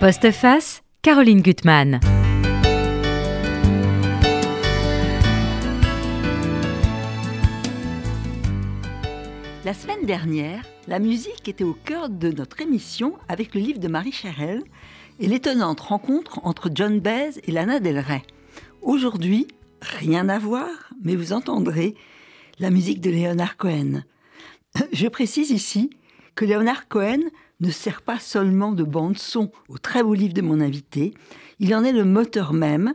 Postface, Caroline Gutmann. La semaine dernière, la musique était au cœur de notre émission avec le livre de Marie Cherel et l'étonnante rencontre entre John Baez et Lana Del Rey. Aujourd'hui, rien à voir, mais vous entendrez la musique de Leonard Cohen. Je précise ici que Leonard Cohen ne sert pas seulement de bande-son au très beau livre de mon invité, il en est le moteur même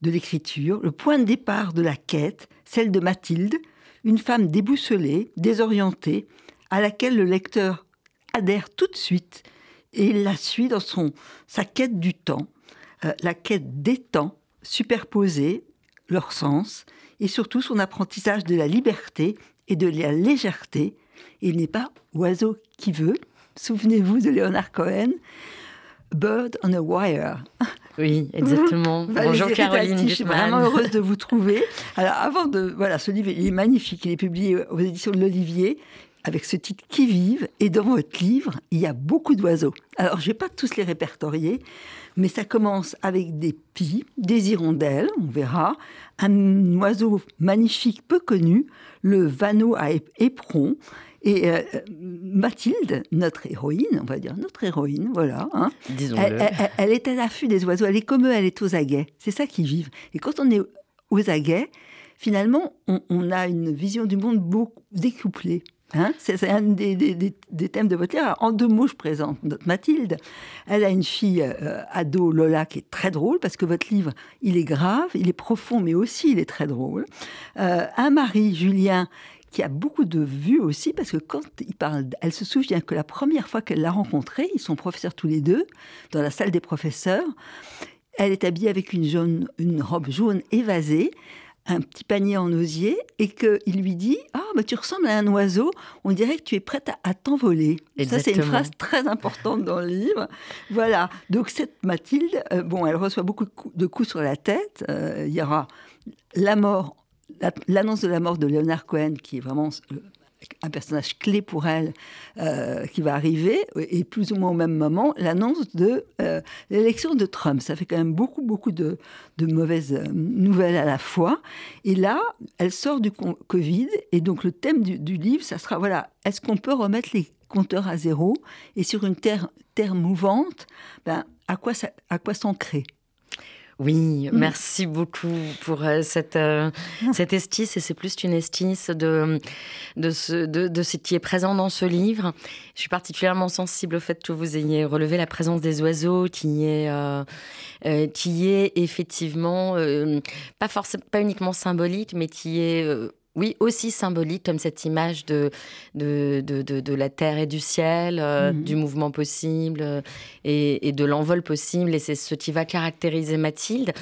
de l'écriture, le point de départ de la quête, celle de Mathilde, une femme déboussolée, désorientée, à laquelle le lecteur adhère tout de suite et la suit dans son, sa quête du temps, euh, la quête des temps superposés, leur sens, et surtout son apprentissage de la liberté et de la légèreté. Il n'est pas oiseau qui veut. Souvenez-vous de Leonard Cohen, Bird on a Wire. Oui, exactement. Bonjour Caroline. Je suis vraiment heureuse de vous trouver. Alors avant de... Voilà, ce livre, il est magnifique. Il est publié aux éditions de l'Olivier avec ce titre Qui vive. Et dans votre livre, il y a beaucoup d'oiseaux. Alors, je ne vais pas tous les répertorier, mais ça commence avec des pies, des hirondelles, on verra, un oiseau magnifique peu connu, le vanneau à éperon, et euh, Mathilde, notre héroïne, on va dire notre héroïne, voilà. Hein, elle, est à l'affût des oiseaux. Elle est comme eux, elle est aux aguets. C'est ça qu'ils vivent. Et quand on est aux aguets, finalement, on, a une vision du monde beaucoup découplée. Hein c'est un des, thèmes de votre livre. en deux mots, je présente notre Mathilde. Elle a une fille euh, ado, Lola, qui est très drôle, parce que votre livre, il est grave, il est profond, mais aussi il est très drôle. Euh, un mari, Julien, qui a beaucoup de vues aussi, parce que quand il parle, elle se souvient que la première fois qu'elle l'a rencontré, ils sont professeurs tous les deux, dans la salle des professeurs, elle est habillée avec une, jaune, une robe jaune évasée, un petit panier en osier, et qu'il lui dit Ah, bah, tu ressembles à un oiseau, on dirait que tu es prête à, t'envoler. Ça, c'est une phrase très importante dans le livre. Voilà. Donc, cette Mathilde, euh, bon, elle reçoit beaucoup de coups, sur la tête. Euh, il y aura la mort l'annonce de la mort de Leonard Cohen, qui est vraiment euh, un personnage clé pour elle, euh, qui va arriver, et plus ou moins au même moment, l'annonce de euh, l'élection de Trump. Ça fait quand même beaucoup, beaucoup de, mauvaises nouvelles à la fois. Et là, elle sort du Covid, et donc le thème du, livre, ça sera, voilà, est-ce qu'on peut remettre les compteurs à zéro Et sur une terre, terre mouvante, ben, à quoi, à quoi s'ancrer? Oui, mm. merci beaucoup pour euh, cette, euh, cette esquisse. Et c'est plus une esquisse de, de, ce, de, ce qui est présent dans ce livre. Je suis particulièrement sensible au fait que vous ayez relevé la présence des oiseaux, qui est, euh, qui est effectivement pas, forcément, pas uniquement symbolique, mais qui est oui, aussi symbolique comme cette image de, de, de, la terre et du ciel, euh, mhm. du mouvement possible euh, et, de l'envol possible. Et c'est ce qui va caractériser Mathilde.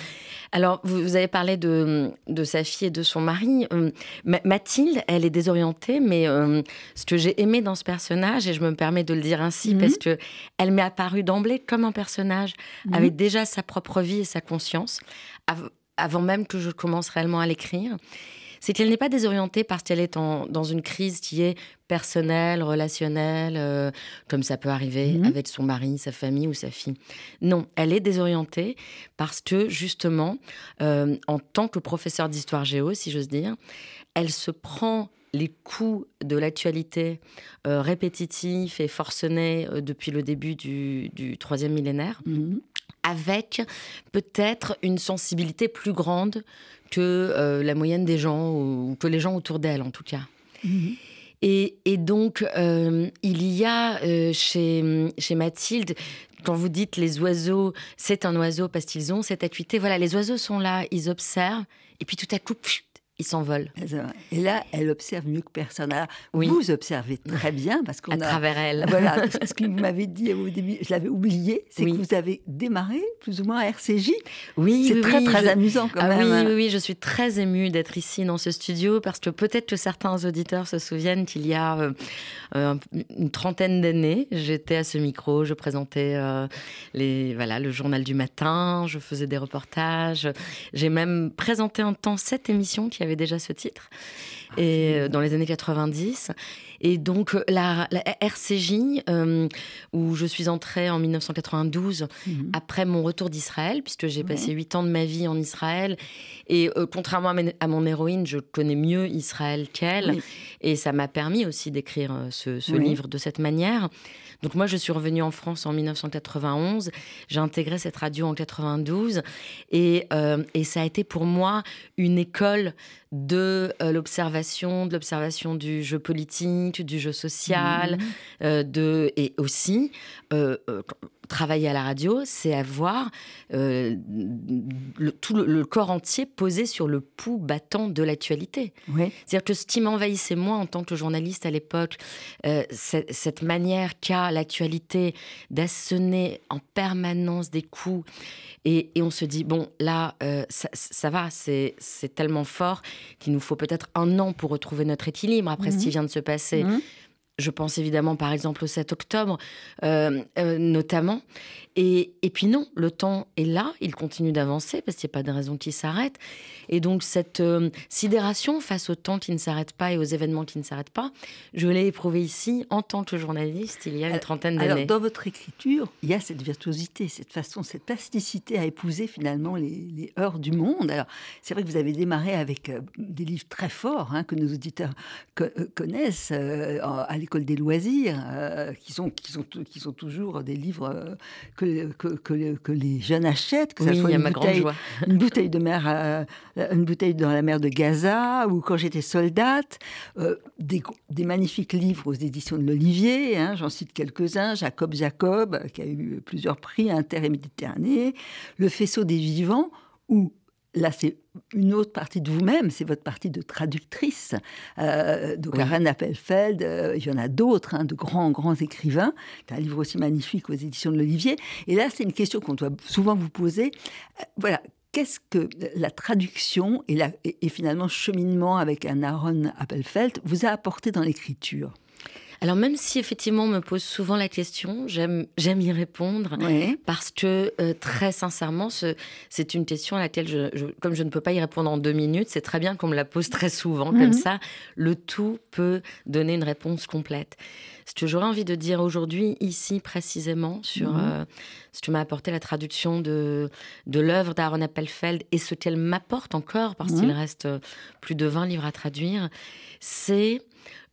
Alors, vous, avez parlé de, sa fille et de son mari. Euh, Mathilde, elle est désorientée, mais ce que j'ai aimé dans ce personnage, et je me permets de le dire ainsi, mhm. parce que elle m'est apparue d'emblée comme un personnage mhm. avec déjà sa propre vie et sa conscience, avant même que je commence réellement à l'écrire c'est qu'elle n'est pas désorientée parce qu'elle est dans une crise qui est personnelle, relationnelle, euh, comme ça peut arriver mhm. avec son mari, sa famille ou sa fille. Non, elle est désorientée parce que justement, euh, en tant que professeur d'histoire géo, si j'ose dire, elle se prend les coups de l'actualité euh, répétitifs et forcenés depuis le début du, troisième millénaire. Mhm. Avec peut-être une sensibilité plus grande que euh, la moyenne des gens, ou que les gens autour d'elle en tout cas. Mhm. Et, donc, euh, il y a euh, chez, chez Mathilde, quand vous dites les oiseaux, c'est un oiseau parce qu'ils ont cette acuité, voilà, les oiseaux sont là, ils observent, et puis tout à coup, il s'envole. Et là, elle observe mieux que personne. oui. Vous observez très bien parce qu'on à travers elle. Voilà, ce que vous m'avez dit au début, je l'avais oublié, c'est que vous avez démarré plus ou moins à RCJ. Oui, c'est très très amusant quand ah même. Oui, oui, je suis très émue d'être ici dans ce studio parce que peut-être que certains auditeurs se souviennent qu'il y a euh, euh, une trentaine d'années, j'étais à ce micro, je présentais euh, les voilà le journal du matin, je faisais des reportages, j'ai même présenté un temps cette émission qui avait déjà ce titre, et euh, dans les années 90. Et donc, la, RCJ, où je suis entrée en 1992, mhm. après mon retour d'Israël, puisque j'ai passé huit ans de ma vie en Israël. Et contrairement à, mon héroïne, je connais mieux Israël qu'elle. Et ça m'a permis aussi d'écrire ce, livre de cette manière. Donc moi, je suis revenue en France en 1991. J'ai intégré cette radio en 92. Et, euh, et ça a été pour moi une école de euh, l'observation, de l'observation du jeu politique, du jeu social, mmh. euh, de, et aussi travailler à la radio, c'est avoir euh, le, tout le, corps entier posé sur le pouls battant de l'actualité. C'est-à-dire que ce qui m'envahissait moi en tant que journaliste à l'époque, euh, cette manière qu'a l'actualité d'assonner en permanence des coups. Et, on se dit, bon, là, euh, ça, va, c'est tellement fort qu'il nous faut peut-être un an pour retrouver notre équilibre après ce qui mmh. vient de se passer. Mmh. Je pense évidemment par exemple au 7 octobre, euh, euh, notamment. Et, et, puis non, le temps est là, il continue d'avancer parce qu'il n'y a pas de raison qu'il s'arrête. Et donc cette euh, sidération face au temps qui ne s'arrête pas et aux événements qui ne s'arrêtent pas, je l'ai éprouvé ici en tant que journaliste il y a une trentaine d'années. Alors dans votre écriture, il y a cette virtuosité, cette façon, cette plasticité à épouser finalement les, heures du monde. Alors c'est vrai que vous avez démarré avec des livres très forts hein, que nos auditeurs connaissent à l'école des loisirs, qui, sont, qui, sont, qui sont toujours des livres que que, les jeunes achètent, que ce soit une bouteille, une bouteille de mer, euh, une bouteille dans la mer de Gaza, ou quand j'étais soldate, euh, des, magnifiques livres aux éditions de l'Olivier, hein, j'en cite quelques-uns, Jacob Jacob, qui a eu plusieurs prix inter et méditerranée, Le faisceau des vivants, où là, c'est une autre partie de vous-même, c'est votre partie de traductrice. Euh, donc, oui. Appelfeld, euh, il y en a d'autres, hein, de grands, grands écrivains. C'est un livre aussi magnifique aux éditions de l'Olivier. Et là, c'est une question qu'on doit souvent vous poser. Euh, voilà, qu'est-ce que la traduction et, la, et, finalement cheminement avec un Aaron Appelfeld vous a apporté dans l'écriture? Alors même si effectivement on me pose souvent la question, j'aime y répondre parce que euh, très sincèrement, c'est une question à laquelle je, comme je ne peux pas y répondre en deux minutes, c'est très bien qu'on me la pose très souvent comme mhm. ça. Le tout peut donner une réponse complète. Ce que j'aurais envie de dire aujourd'hui ici précisément sur mhm. euh, ce que m'a apporté la traduction de de l'œuvre d'Aaron Appelfeld et ce qu'elle m'apporte encore parce qu'il mhm. reste euh, plus de 20 livres à traduire, c'est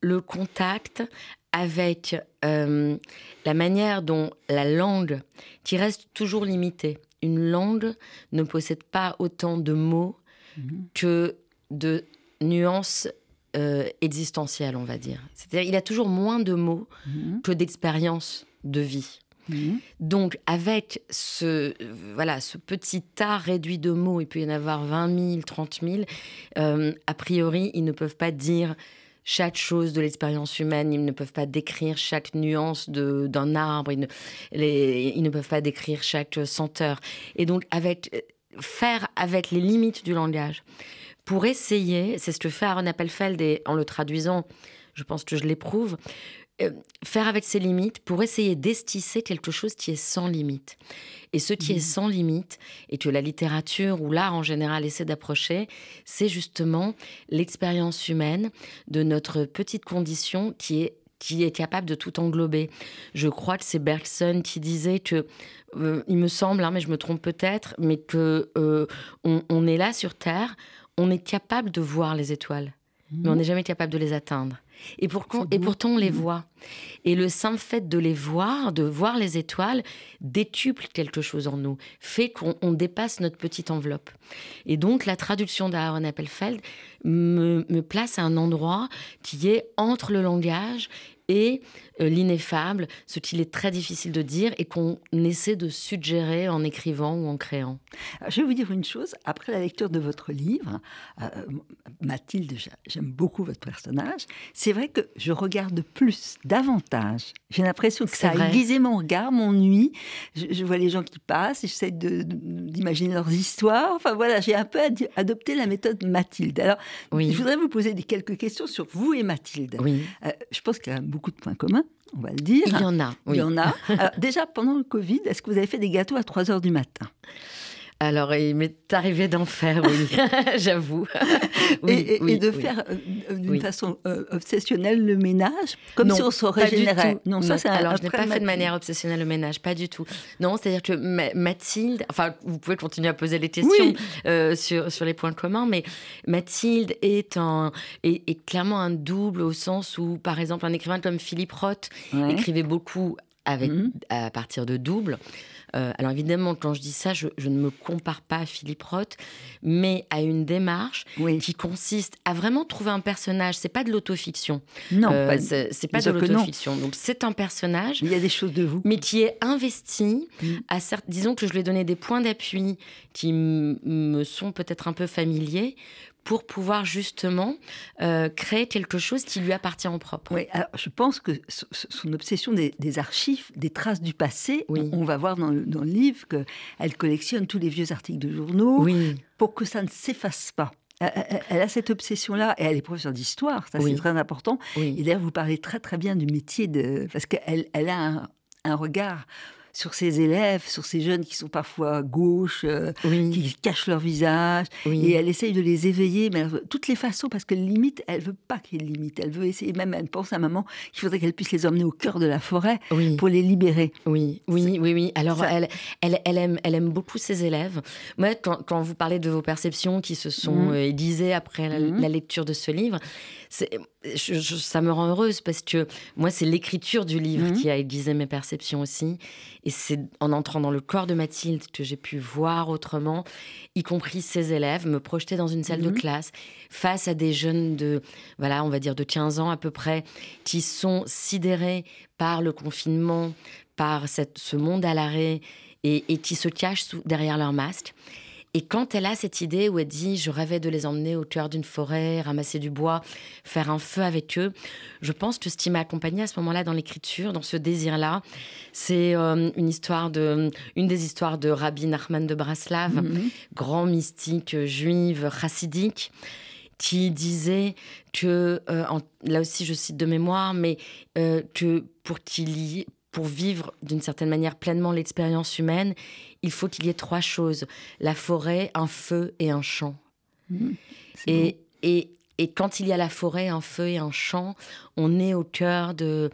le contact avec euh, la manière dont la langue, qui reste toujours limitée, une langue ne possède pas autant de mots mhm. que de nuances euh, existentielles, on va dire. C'est-à-dire, il a toujours moins de mots mhm. que d'expériences de vie. Mhm. Donc, avec ce, voilà, ce petit tas réduit de mots, il peut y en avoir 20 000, 30 000, a priori, ils ne peuvent pas dire chaque chose de l'expérience humaine. Ils ne peuvent pas décrire chaque nuance d'un arbre. Ils ne, ils ne peuvent pas décrire chaque senteur. Et donc, avec, faire avec les limites du langage pour essayer, c'est ce que fait Aaron Appelfeld et en le traduisant, je pense que je l'éprouve, euh, faire avec ses limites pour essayer d'estisser quelque chose qui est sans limite. Et ce qui est mmh. sans limite, et que la littérature ou l'art en général essaie d'approcher, c'est justement l'expérience humaine de notre petite condition qui est qui est capable de tout englober. Je crois que c'est Bergson qui disait que, euh, il me semble, hein, mais je me trompe peut-être, mais que euh, on, est là sur Terre, on est capable de voir les étoiles, mais on n'est jamais capable de les atteindre. Et, et pourtant, on les mm. voit. Et le simple fait de les voir, de voir les étoiles, détuple quelque chose en nous, fait qu'on dépasse notre petite enveloppe. Et donc, la traduction d'Aaron Appelfeld me, me place à un endroit qui est entre le langage et l'ineffable, ce qu'il est très difficile de dire et qu'on essaie de suggérer en écrivant ou en créant. je vais vous dire une chose, après la lecture de votre livre, euh, Mathilde, j'aime beaucoup votre personnage, c'est vrai que je regarde plus, davantage. J'ai l'impression que ça a aiguisé mon regard, mon nuit. Je, vois les gens qui passent, j'essaie d'imaginer leurs histoires. Enfin voilà, j'ai un peu adopté la méthode Mathilde. Alors, je voudrais vous poser des, quelques questions sur vous et Mathilde. Oui. Euh, je pense qu'il y a beaucoup de points communs on va le dire. Il y en a. Il y en a. déjà, pendant le Covid, est-ce que vous avez fait des gâteaux à 3 heures du matin? Alors, il m'est arrivé d'en faire, oui, j'avoue. et, de faire euh, d'une façon euh, obsessionnelle le ménage, comme si on se régénérait. Non, ça c'est Alors, je n'ai pas fait de manière obsessionnelle le ménage, pas du tout. Non, c'est-à-dire que Mathilde, enfin, vous pouvez continuer à poser les questions euh, sur, sur les points communs, mais Mathilde est, un, est, clairement un double au sens où, par exemple, un écrivain comme Philippe Roth écrivait beaucoup avec, mhm. à partir de doubles. Euh, alors évidemment, quand je dis ça, je, ne me compare pas à Philippe Roth, mais à une démarche qui consiste à vraiment trouver un personnage. C'est pas de l'autofiction. Non, euh, c'est pas de l'autofiction. Donc c'est un personnage. Il y a des choses de vous. Mais qui est investi. Mm. À disons que je lui ai donné des points d'appui qui me sont peut-être un peu familiers pour pouvoir justement euh, créer quelque chose qui lui appartient en propre. Oui, alors je pense que son obsession des, archives, des traces du passé, on, va voir dans le, dans le livre qu'elle collectionne tous les vieux articles de journaux pour que ça ne s'efface pas. Elle, a cette obsession-là, et elle est professeure d'histoire, ça c'est très important. Et d'ailleurs, vous parlez très très bien du métier de... Parce qu'elle elle a un, un regard sur ses élèves, sur ces jeunes qui sont parfois gauches, euh, qui cachent leur visage. Et elle essaye de les éveiller, mais de toutes les façons, parce que limite, elle veut pas qu'il limite. Elle veut essayer, même elle pense à maman qu'il faudrait qu'elle puisse les emmener au cœur de la forêt pour les libérer. Oui, oui, oui, oui. Alors, elle, elle, elle, aime, elle aime beaucoup ses élèves. Moi, quand, vous parlez de vos perceptions qui se sont mmh. Euh, après la, mmh. la lecture de ce livre, ça me rend heureuse parce que moi, c'est l'écriture du livre mhm. qui a aiguisé mes perceptions aussi. Et c'est en entrant dans le corps de Mathilde que j'ai pu voir autrement, y compris ses élèves, me projeter dans une salle de mhm. classe face à des jeunes de, voilà, on va dire de 15 ans à peu près, qui sont sidérés par le confinement, par cette, ce monde à l'arrêt et, et qui se cachent sous, derrière leur masque. Et quand elle a cette idée où elle dit je rêvais de les emmener au cœur d'une forêt, ramasser du bois, faire un feu avec eux, je pense que ce qui m'a accompagnée à ce moment-là dans l'écriture, dans ce désir-là, c'est euh, une histoire de, une des histoires de Rabbi Nachman de Braslav, mhm. grand mystique juive chassidique qui disait que, euh, là aussi je cite de mémoire, mais euh, que pour qu'il y, pour vivre d'une certaine manière pleinement l'expérience humaine, il faut qu'il y ait trois choses la forêt, un feu et un champ. Mmh, et, et, et, quand il y a la forêt, un feu et un champ, on est au cœur de,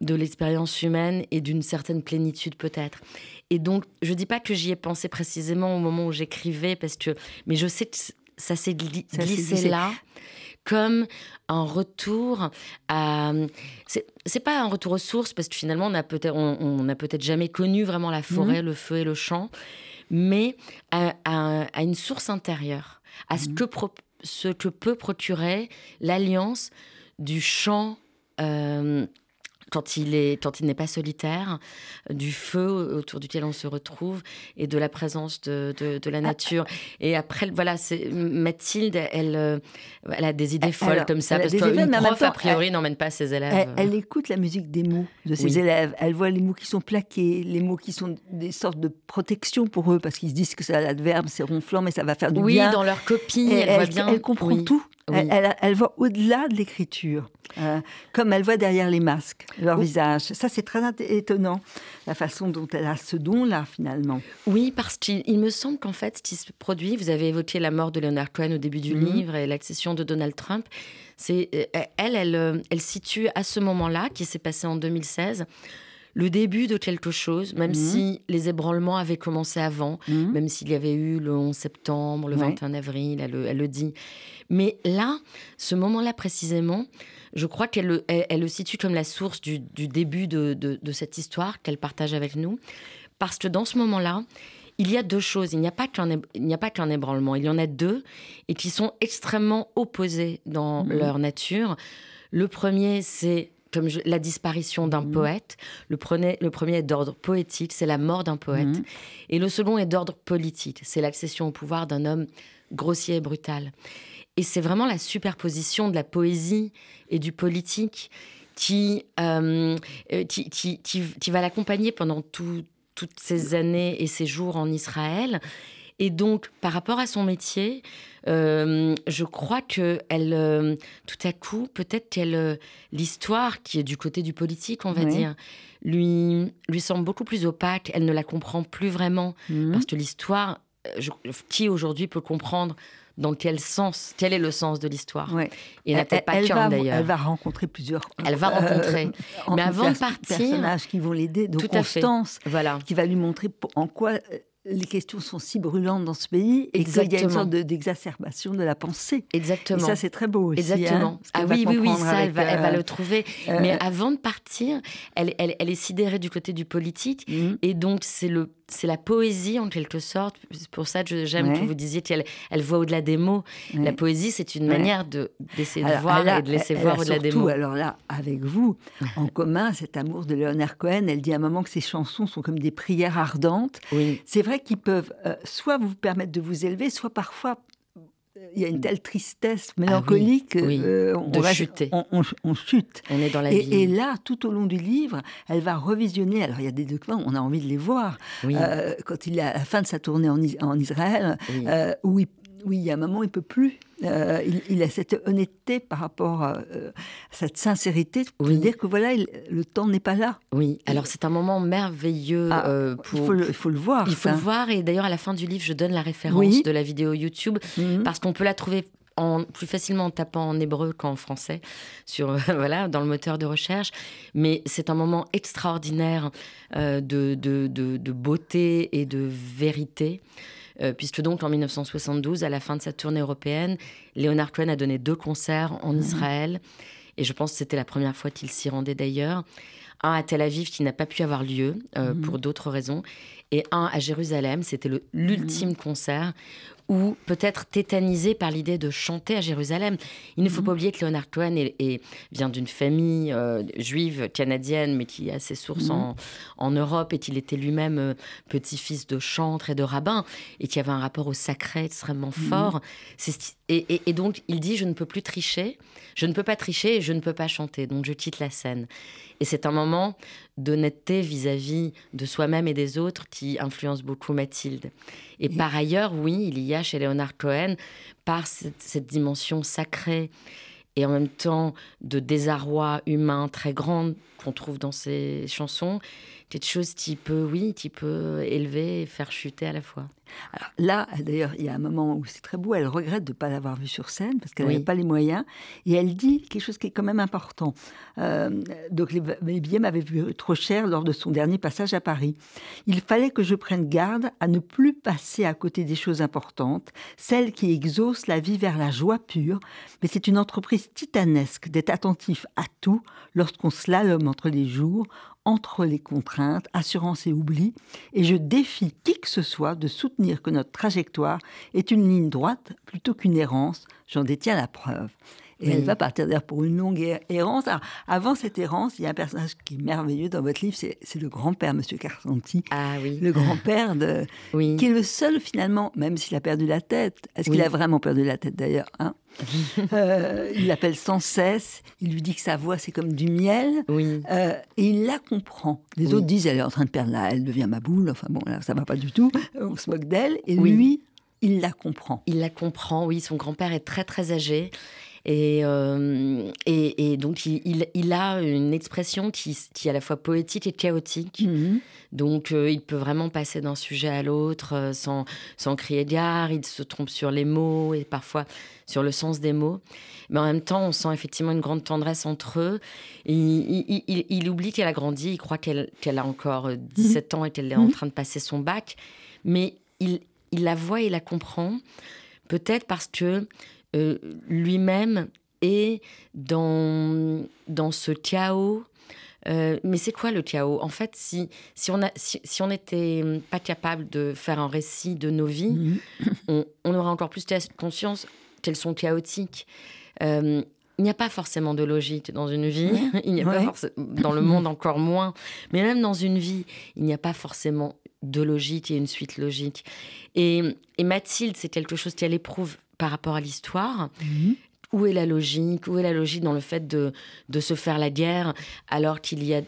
de l'expérience humaine et d'une certaine plénitude peut-être. Et donc, je ne dis pas que j'y ai pensé précisément au moment où j'écrivais, parce que, mais je sais que ça s'est glissé là comme un retour à. C'est pas un retour aux sources, parce que finalement, on a peut-être on, a peut-être jamais connu vraiment la forêt, mhm. le feu et le champ, mais à, une source intérieure, à ce, mhm. que ce que peut procurer l'alliance du champ. Euh, quand il est quand il n'est pas solitaire, du feu autour duquel on se retrouve et de la présence de, de, la nature. Et après, voilà, c'est Mathilde, elle, euh, elle a des idées folles comme ça, parce qu'une prof, a priori, n'emmène pas ses élèves. Elle, écoute la musique des mots de ses élèves. Elle voit les mots qui sont plaqués, les mots qui sont des sortes de protection pour eux, parce qu'ils se disent que c'est l'adverbe, c'est ronflant, mais ça va faire du bien. Oui, dans leur copie, elle, voit bien. Elle comprend tout. Elle, elle, voit au-delà de l'écriture, euh, comme elle voit derrière les masques leur visage. Ça, c'est très étonnant, la façon dont elle a ce don-là, finalement. Oui, parce qu'il me semble qu'en fait, ce qui se produit, vous avez évoqué la mort de Leonard Cohen au début du mhm. livre et l'accession de Donald Trump. C'est euh, elle, elle, euh, elle situe à ce moment-là, qui s'est passé en 2016, le début de quelque chose, même mhm. si les ébranlements avaient commencé avant, mhm. même s'il y avait eu le 11 septembre, le 21 avril, elle, le dit. Mais là, ce moment-là précisément, je crois qu'elle le, elle, le situe comme la source du, début de, cette histoire qu'elle partage avec nous. Parce que dans ce moment-là, il y a deux choses. Il n'y a pas qu'un ébranlement. Il y en a deux et qui sont extrêmement opposés dans mhm. leur nature. Le premier, c'est comme la disparition d'un mhm. poète. Le, premier, le premier est d'ordre poétique, c'est la mort d'un poète. Mhm. Et le second est d'ordre politique, c'est l'accession au pouvoir d'un homme grossier et brutal. Et c'est vraiment la superposition de la poésie et du politique qui, euh, euh, qui, qui, qui, va l'accompagner pendant toutes ces années et ces jours en Israël. Et donc, par rapport à son métier, euh, je crois que elle, tout à coup, peut-être qu'elle, l'histoire qui est du côté du politique, on va dire, lui, lui semble beaucoup plus opaque. Elle ne la comprend plus vraiment mmh. parce que l'histoire qui aujourd'hui peut comprendre dans quel sens, quel est le sens de l'histoire? Ouais. Il n'y en a peut-être pas qu'un d'ailleurs. Elle va rencontrer plusieurs. Elle va rencontrer. Mais avant de partir, personnages qui vont l'aider. Donc Constance, voilà. qui va lui montrer en quoi les questions sont si brûlantes dans ce pays et qu'il y a une sorte d'exacerbation de, la pensée. Exactement. Et ça, c'est très beau aussi. Exactement. Hein, ah oui, oui, oui, ça, elle, va, elle, va, euh, le trouver. euh, Mais avant de partir, elle, elle, elle, est sidérée du côté du politique. Mmh. Et donc, c'est le c'est la poésie en quelque sorte. C'est pour ça que j'aime Ouais. que vous disiez qu'elle elle voit au-delà des mots. Ouais. La poésie, c'est une Ouais. manière de d'essayer de voir elle a- et de laisser elle voir au-delà des surtout, mots. Alors là, avec vous, en commun, cet amour de Leonard Cohen, elle dit à un moment que ses chansons sont comme des prières ardentes. Oui, C'est vrai qu'ils peuvent euh, soit vous permettre de vous élever, soit parfois il y a une telle tristesse mélancolique, Ah oui, euh, on, de va- chuter. on- on- on chute. on est dans la Et, vie. et là, tout au long du livre, elle va revisionner. Alors, il y a des documents, on a envie de les voir. Oui. Euh, quand il est à la fin de sa tournée en, Is- en Israël, Oui. euh, où, il, y a un moment, il peut plus. Euh, il, il a cette honnêteté par rapport à euh, cette sincérité pour Oui. dire que voilà, il- le temps n'est pas là. Oui, alors c'est un moment merveilleux Ah, euh, il, pour. faut le, il faut le voir. Il faut le voir et d'ailleurs à la fin du livre, je donne la référence Oui. de la vidéo YouTube Mhm. parce qu'on peut la trouver en, plus facilement en tapant en hébreu qu'en français sur euh, voilà dans le moteur de recherche. Mais c'est un moment extraordinaire euh, de, de, de- de beauté et de vérité. Euh, puisque donc en 1972, à la fin de sa tournée européenne, Leonard Cohen a donné deux concerts en Israël. Et je pense que c'était la première fois qu'il s'y rendait d'ailleurs. Un à Tel Aviv qui n'a pas pu avoir lieu euh, pour d'autres raisons. Et un à Jérusalem. C'était le- l'ultime concert ou peut-être tétanisé par l'idée de chanter à Jérusalem. Il ne faut pas oublier que Leonard Cohen est- est- vient d'une famille euh, juive canadienne, mais qui a ses sources en, en Europe et qu'il était lui-même euh, petit-fils de chantre et de rabbin et qui avait un rapport au sacré extrêmement fort. C'est sti- Et, et- et donc il dit je ne peux plus tricher, je ne peux pas tricher et je ne peux pas chanter, donc je quitte la scène. Et c'est un moment d'honnêteté vis-à-vis de soi-même et des autres qui influence beaucoup Mathilde. Et par ailleurs, oui, il y a chez Leonard Cohen, par cette, cette dimension sacrée et en même temps de désarroi humain très grande qu'on trouve dans ses chansons, quelque chose qui peut, oui, qui peut élever et faire chuter à la fois. Alors là, d'ailleurs, il y a un moment où c'est très beau, elle regrette de ne pas l'avoir vu sur scène parce qu'elle Oui. n'avait pas les moyens. Et elle dit quelque chose qui est quand même important. Euh, donc les, les billets m'avaient vu trop cher lors de son dernier passage à Paris. Il fallait que je prenne garde à ne plus passer à côté des choses importantes, celles qui exaucent la vie vers la joie pure. Mais c'est une entreprise titanesque d'être attentif à tout lorsqu'on slalome entre les jours, entre les contraintes, assurance et oubli, et je défie qui que ce soit de soutenir que notre trajectoire est une ligne droite plutôt qu'une errance. J'en détiens la preuve. Et elle Oui. va partir d'ailleurs pour une longue er- errance. Alors, avant cette errance, il y a un personnage qui est merveilleux dans votre livre, c'est le grand-père, Monsieur Carsanti. Ah oui, Le grand-père, de- oui. qui est le seul finalement, même s'il a perdu la tête. Est-ce Oui. qu'il a vraiment perdu la tête d'ailleurs hein Euh, Il l'appelle sans cesse. Il lui dit que sa voix c'est comme du miel. Oui, Euh, et il la comprend. Les autres disent elle est en train de perdre la, elle devient ma boule. Enfin bon, là ça va pas du tout. On se moque d'elle. Et lui, il la comprend. il la comprend, oui, son grand-père est très très âgé. Et, euh, et, et donc, il, il- il a une expression qui, qui est à la fois poétique et chaotique. Mhm. Donc, euh, il peut vraiment passer d'un sujet à l'autre euh, sans, sans crier gare. Il se trompe sur les mots et parfois sur le sens des mots. Mais en même temps, on sent effectivement une grande tendresse entre eux. Et il, il- il- oublie qu'elle a grandi. Il croit qu'elle qu'elle a encore euh, 17 ans et qu'elle est en train de passer son bac. Mais il, il la voit et la comprend. Peut-être parce que euh, lui-même est dans, dans ce chaos. Euh, mais c'est quoi le chaos En fait, si, si on si, n'était pas capable de faire un récit de nos vies, Mhm. on, on aura encore plus conscience qu'elles sont chaotiques. Euh, il n'y a pas forcément de logique dans une vie. Il n'y a pas Ouais. dans le monde encore moins. Mais même dans une vie, il n'y a pas forcément de logique et une suite logique. Et, et Mathilde, c'est quelque chose qu'elle éprouve par rapport à l'histoire. Mhm. Où est la logique? Où est la logique dans le fait de, de se faire la guerre alors qu'il y a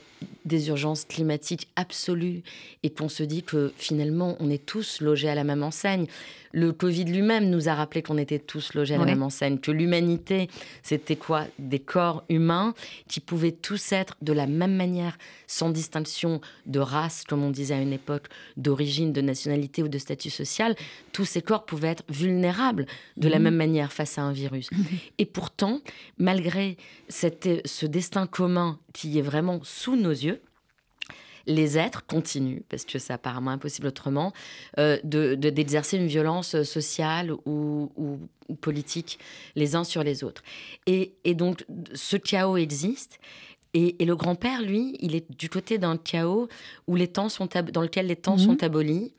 des urgences climatiques absolues? Et qu'on se dit que finalement on est tous logés à la même enseigne le Covid lui-même nous a rappelé qu'on était tous logés à la même enseigne, que l'humanité, c'était quoi? Des corps humains qui pouvaient tous être de la même manière, sans distinction de race, comme on disait à une époque, d'origine, de nationalité ou de statut social. Tous ces corps pouvaient être vulnérables de la mhm. même manière face à un virus. Et pourtant, malgré ce destin commun qui est vraiment sous nos yeux, les êtres continuent, parce que c'est apparemment impossible autrement, euh, de, d'exercer une violence sociale ou, politique les uns sur les autres. Et, donc, ce chaos existe. Et, le grand-père, lui, il est du côté d'un chaos où les temps sont dans lequel les temps sont mhm. abolis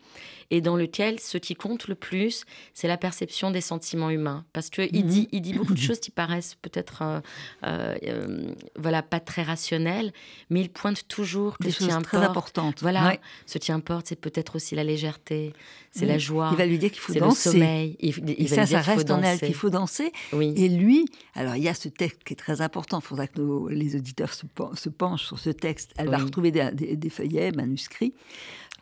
et dans lequel ce qui compte le plus, c'est la perception des sentiments humains. Parce qu'il il, mhm. dit, il dit beaucoup de choses qui paraissent peut-être euh, euh, euh, voilà, pas très rationnelles, mais il pointe toujours que Des ce qui importe, très importantes. Voilà, ce qui importe, c'est peut-être aussi la légèreté, c'est la joie. Il va lui dire qu'il faut danser. le sommeil. et ça, ça reste en elle qu'il faut danser. Oui. Et lui, alors il y a ce texte qui est très important, il faudra que les auditeurs se, penchent sur ce texte. Elle va retrouver des, des feuillets manuscrits.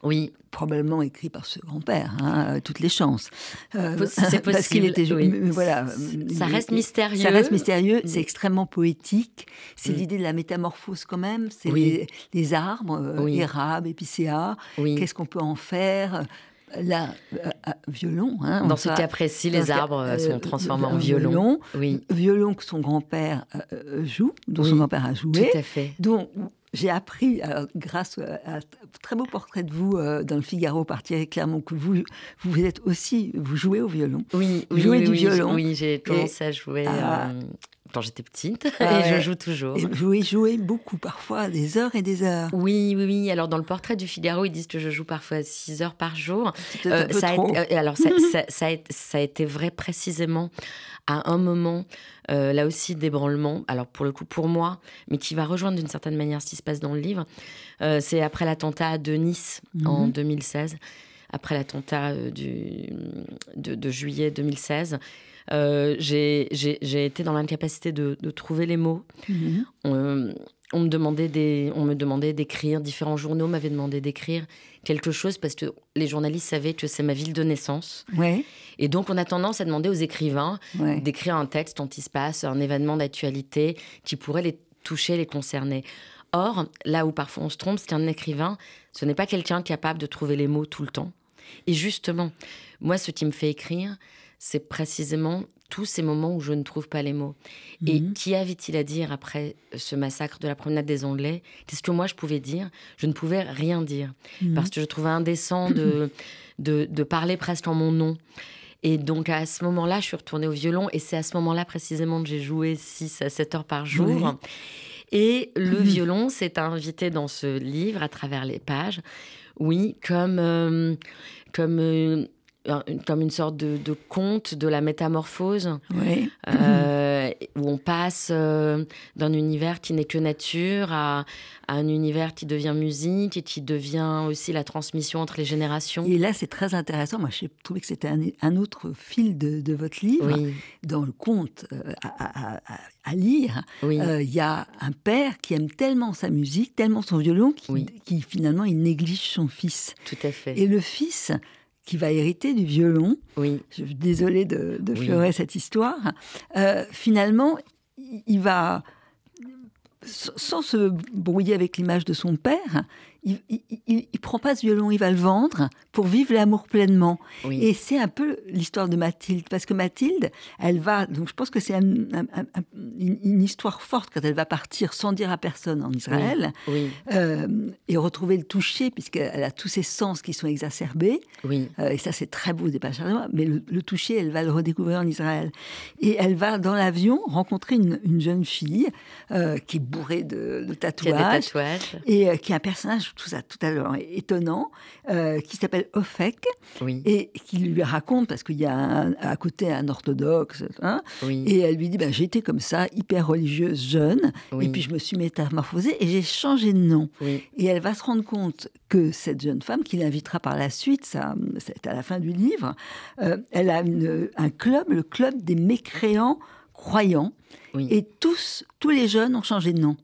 Oui. Probablement écrit par ce grand-père, hein, euh, toutes les chances. Euh, c'est possible. Parce qu'il était. Voilà. Ça reste mystérieux. Ça reste mystérieux. C'est extrêmement poétique. C'est l'idée de la métamorphose quand même. C'est les, arbres, euh, érables, épicéas. Qu'est-ce qu'on peut en faire? Là, violon. Hein, dans ce cas précis, les arbres sont transformés en violon. Violon, oui. violon que son grand-père joue, dont son grand-père a joué. Tout à fait. Donc, j'ai appris, euh, grâce à un très beau portrait de vous euh, dans le Figaro par Thierry Clermont, que vous, vous êtes aussi, vous jouez au violon. Oui, vous jouez du violon. Oui, j'ai commencé à jouer euh, quand j'étais petite et je joue toujours. Et vous jouez beaucoup, parfois des heures et des heures. Oui, oui, oui. Alors dans le portrait du Figaro, ils disent que je joue parfois 6 heures par jour. ça A, alors ça, ça, a, ça a été vrai précisément à un moment, euh, là aussi d'ébranlement, alors pour le coup pour moi, mais qui va rejoindre d'une certaine manière ce qui se passe dans le livre. Euh, c'est après l'attentat de Nice en 2016, mhm. après l'attentat euh, de, de, juillet 2016. J'ai été dans l'incapacité de, de, trouver les mots. Mhm on me demandait des, on me demandait d'écrire. Différents journaux m'avaient demandé d'écrire quelque chose parce que les journalistes savaient que c'est ma ville de naissance. Ouais. Et donc on a tendance à demander aux écrivains d'écrire un texte dont il se passe un événement d'actualité qui pourrait les toucher, les concerner. Or, là où parfois on se trompe, c'est qu'un écrivain, ce n'est pas quelqu'un capable de trouver les mots tout le temps. Et justement, moi, ce qui me fait écrire, c'est précisément tous ces moments où je ne trouve pas les mots. Et mhm. qui avait-il à dire après ce massacre de la promenade des Anglais? Qu'est-ce que moi je pouvais dire Je ne pouvais rien dire. Mhm. Parce que je trouvais indécent de, de, parler presque en mon nom. Et donc à ce moment-là, je suis retournée au violon et c'est à ce moment-là précisément que j'ai joué 6 à 7 heures par jour. Et le violon s'est invité dans ce livre à travers les pages, oui, comme, euh, comme euh, comme une sorte de, conte de la métamorphose, euh, où on passe euh, d'un univers qui n'est que nature à, un univers qui devient musique et qui devient aussi la transmission entre les générations. Et là, c'est très intéressant. Moi, j'ai trouvé que c'était un, autre fil de, votre livre. Dans le conte euh, à, lire, il y a un père qui aime tellement sa musique, tellement son violon, qui, qui finalement, il néglige son fils. Tout à fait. Et le fils qui va hériter du violon. Oui. Je suis désolée de, de cette histoire. Euh, finalement, il va, sans se brouiller avec l'image de son père, il, il, prend pas ce violon, il va le vendre pour vivre l'amour pleinement. Et c'est un peu l'histoire de Mathilde, parce que Mathilde, elle va, donc je pense que c'est une, histoire forte quand elle va partir sans dire à personne en Israël, euh, et retrouver le toucher, puisqu'elle a tous ses sens qui sont exacerbés. Oui. Euh, et ça, c'est très beau des pages mais le, toucher, elle va le redécouvrir en Israël. Et elle va, dans l'avion, rencontrer une, jeune fille euh, qui est bourrée de, tatouages, tatouages, et qui est un personnage tout ça tout à l'heure étonnant, euh, qui s'appelle Ofek, et qui lui raconte, parce qu'il y a à côté un orthodoxe, hein, et elle lui dit ben, J'étais comme ça, hyper religieuse, jeune, et puis je me suis métamorphosée et j'ai changé de nom. Et elle va se rendre compte que cette jeune femme, qui l'invitera par la suite, ça, c'est à la fin du livre, euh, elle a un club, le club des mécréants croyants. Et tous, tous les jeunes ont changé de nom.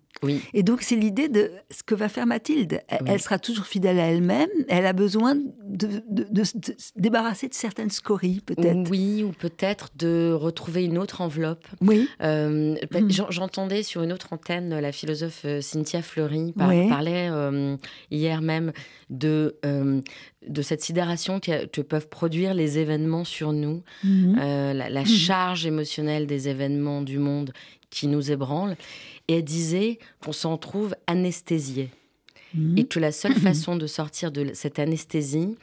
Et donc, c'est l'idée de ce que va faire Mathilde. Elle, sera toujours fidèle à elle-même. Elle a besoin de, se débarrasser de certaines scories, peut-être. Oui, ou peut-être de retrouver une autre enveloppe. Oui. Euh, mm. J'entendais sur une autre antenne la philosophe euh, Cynthia Fleury parlait euh, hier même de, de cette sidération que, peuvent produire les événements sur nous, mm-hmm. la, la mm-hmm. charge émotionnelle des événements du monde qui nous ébranle. Et elle disait qu'on s'en trouve anesthésié. Mhm. Et que la seule mhm. façon de sortir de cette anesthésie,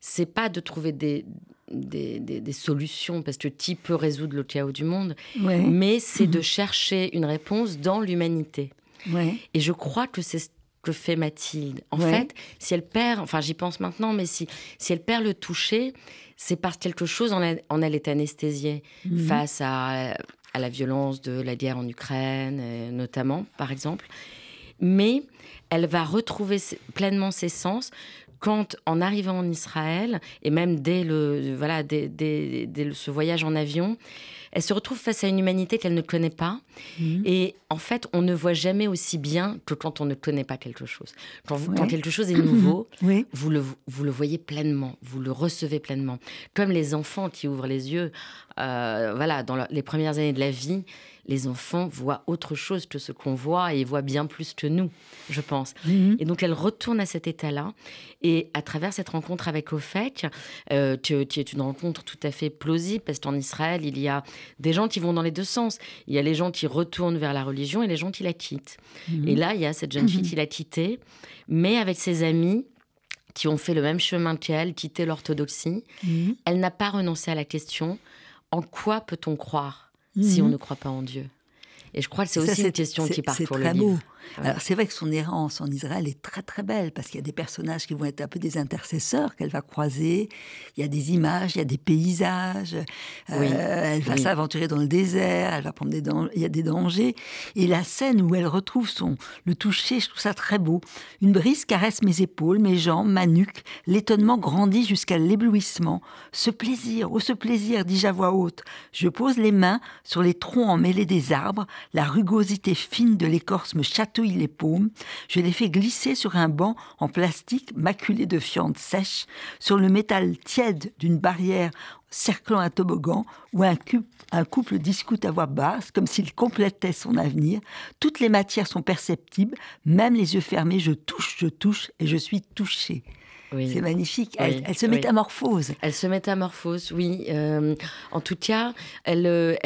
c'est pas de trouver des, des, solutions, parce que qui peut résoudre le chaos du monde, mais c'est de mhm. chercher une réponse dans l'humanité. Et je crois que c'est ce que fait Mathilde. En fait, si elle perd, enfin j'y pense maintenant, mais si, si elle perd le toucher, c'est parce que quelque chose en elle, en elle est anesthésiée face à à la violence de la guerre en Ukraine, euh, notamment, par exemple. Mais elle va retrouver pleinement ses sens quand, en arrivant en Israël, et même dès, le, voilà, dès, ce voyage en avion, elle se retrouve face à une humanité qu'elle ne connaît pas. Mhm. Et en fait, on ne voit jamais aussi bien que quand on ne connaît pas quelque chose. Quand, quelque chose est nouveau, vous, le, vous le voyez pleinement, vous le recevez pleinement. Comme les enfants qui ouvrent les yeux, euh, voilà, dans les premières années de la vie, les enfants voient autre chose que ce qu'on voit et voient bien plus que nous, je pense. Mhm. Et donc elle retourne à cet état-là. Et à travers cette rencontre avec Ofek, euh, qui, est une rencontre tout à fait plausible, parce qu'en Israël, il y a des gens qui vont dans les deux sens. Il y a les gens qui retournent vers la religion et les gens qui la quittent. Mhm. Et là, il y a cette jeune fille mhm. qui l'a quittée, mais avec ses amis qui ont fait le même chemin qu'elle, quitté l'orthodoxie. Elle n'a pas renoncé à la question en quoi peut-on croire si on mhm. ne croit pas en Dieu Et je crois que c'est aussi une question qui pour le livre. Alors c'est vrai que son errance en Israël est très très belle parce qu'il y a des personnages qui vont être un peu des intercesseurs qu'elle va croiser. Il y a des images, il y a des paysages. Euh, elle va s'aventurer dans le désert, elle va prendre des dangers. Il y a des dangers. Et la scène où elle retrouve son le toucher, je trouve ça très beau. Une brise caresse mes épaules, mes jambes, ma nuque. L'étonnement grandit jusqu'à l'éblouissement. Ce plaisir, oh ce plaisir, dis-je à voix haute. Je pose les mains sur les troncs emmêlés des arbres. La rugosité fine de l'écorce me chatouille les paumes, je les fais glisser sur un banc en plastique maculé de fientes sèches, sur le métal tiède d'une barrière cerclant un toboggan où un, un couple discute à voix basse, comme s'il complétait son avenir. Toutes les matières sont perceptibles, même les yeux fermés, je touche, je touche, et je suis touchée. C'est magnifique. Elle, se métamorphose. Elle se métamorphose, oui. Euh, en tout cas, elle, euh,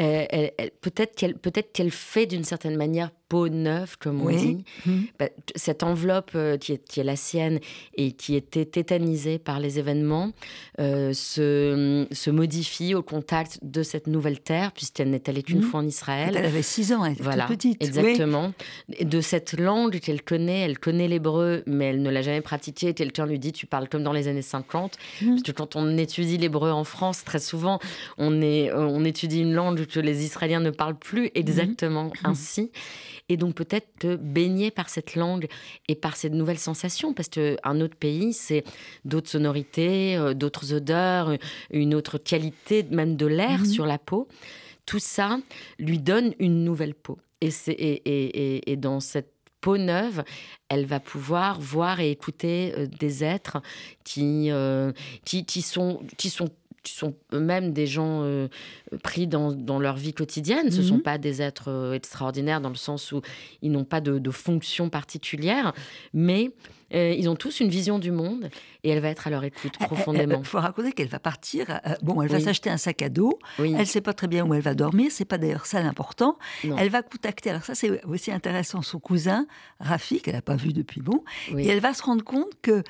peut-être qu'elle peut qu'elle fait d'une certaine manière peau neuve, comme on dit. Hum. Bah, cette enveloppe euh, qui, est, la sienne et qui était tétanisée par les événements se, se, modifie au contact de cette nouvelle terre, puisqu'elle n'est allée qu'une hum. fois en Israël. Elle avait six ans, elle était voilà, petite. Exactement. De cette langue qu'elle connaît, elle connaît l'hébreu, mais elle ne l'a jamais pratiqué. Quelqu'un lui dit, tu parle comme dans les années 50. Mmh. Parce que quand on étudie l'hébreu en France, très souvent, on, est, euh, on étudie une langue que les Israéliens ne parlent plus exactement ainsi. Et donc peut-être te baigner par cette langue et par cette nouvelle sensation, parce qu'un autre pays, c'est d'autres sonorités, euh, d'autres odeurs, une autre qualité même de l'air mmh. sur la peau. Tout ça lui donne une nouvelle peau. Et, et, et, et dans cette peau neuve, elle va pouvoir voir et écouter euh, des êtres qui, euh, qui, qui, sont, qui sont sont eux-mêmes des gens euh, pris dans, dans, leur vie quotidienne. Ce ne sont mhm. pas des êtres extraordinaires dans le sens où ils n'ont pas de, de fonction particulière, mais euh, ils ont tous une vision du monde et elle va être à leur écoute profondément. Il faut raconter qu'elle va partir. Euh, bon, elle va s'acheter un sac à dos. Elle ne sait pas très bien où elle va dormir. C'est pas d'ailleurs ça l'important. Elle va contacter. Alors ça, c'est aussi intéressant. Son cousin Rafi, qu'elle n'a pas vu depuis bon, et elle va se rendre compte que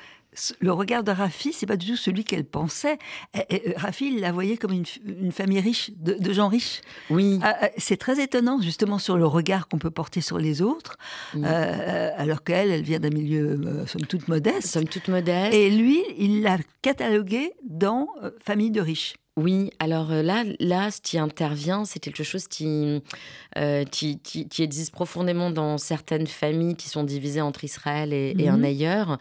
le regard de Rafi, c'est pas du tout celui qu'elle pensait. Et, Rafi, il la voyait comme une, famille riche, de, gens riches. Oui. Ah, ah, c'est très étonnant, justement, sur le regard qu'on peut porter sur les autres, euh, alors qu'elle, elle vient d'un milieu, euh, somme toute, modeste. Somme toute modeste. Et lui, il l'a catalogué dans euh, famille de riches. Oui, alors là, là, ce qui intervient, c'est quelque chose qui, qui, qui, existe profondément dans certaines familles qui sont divisées entre Israël et, et un mhm. ailleurs.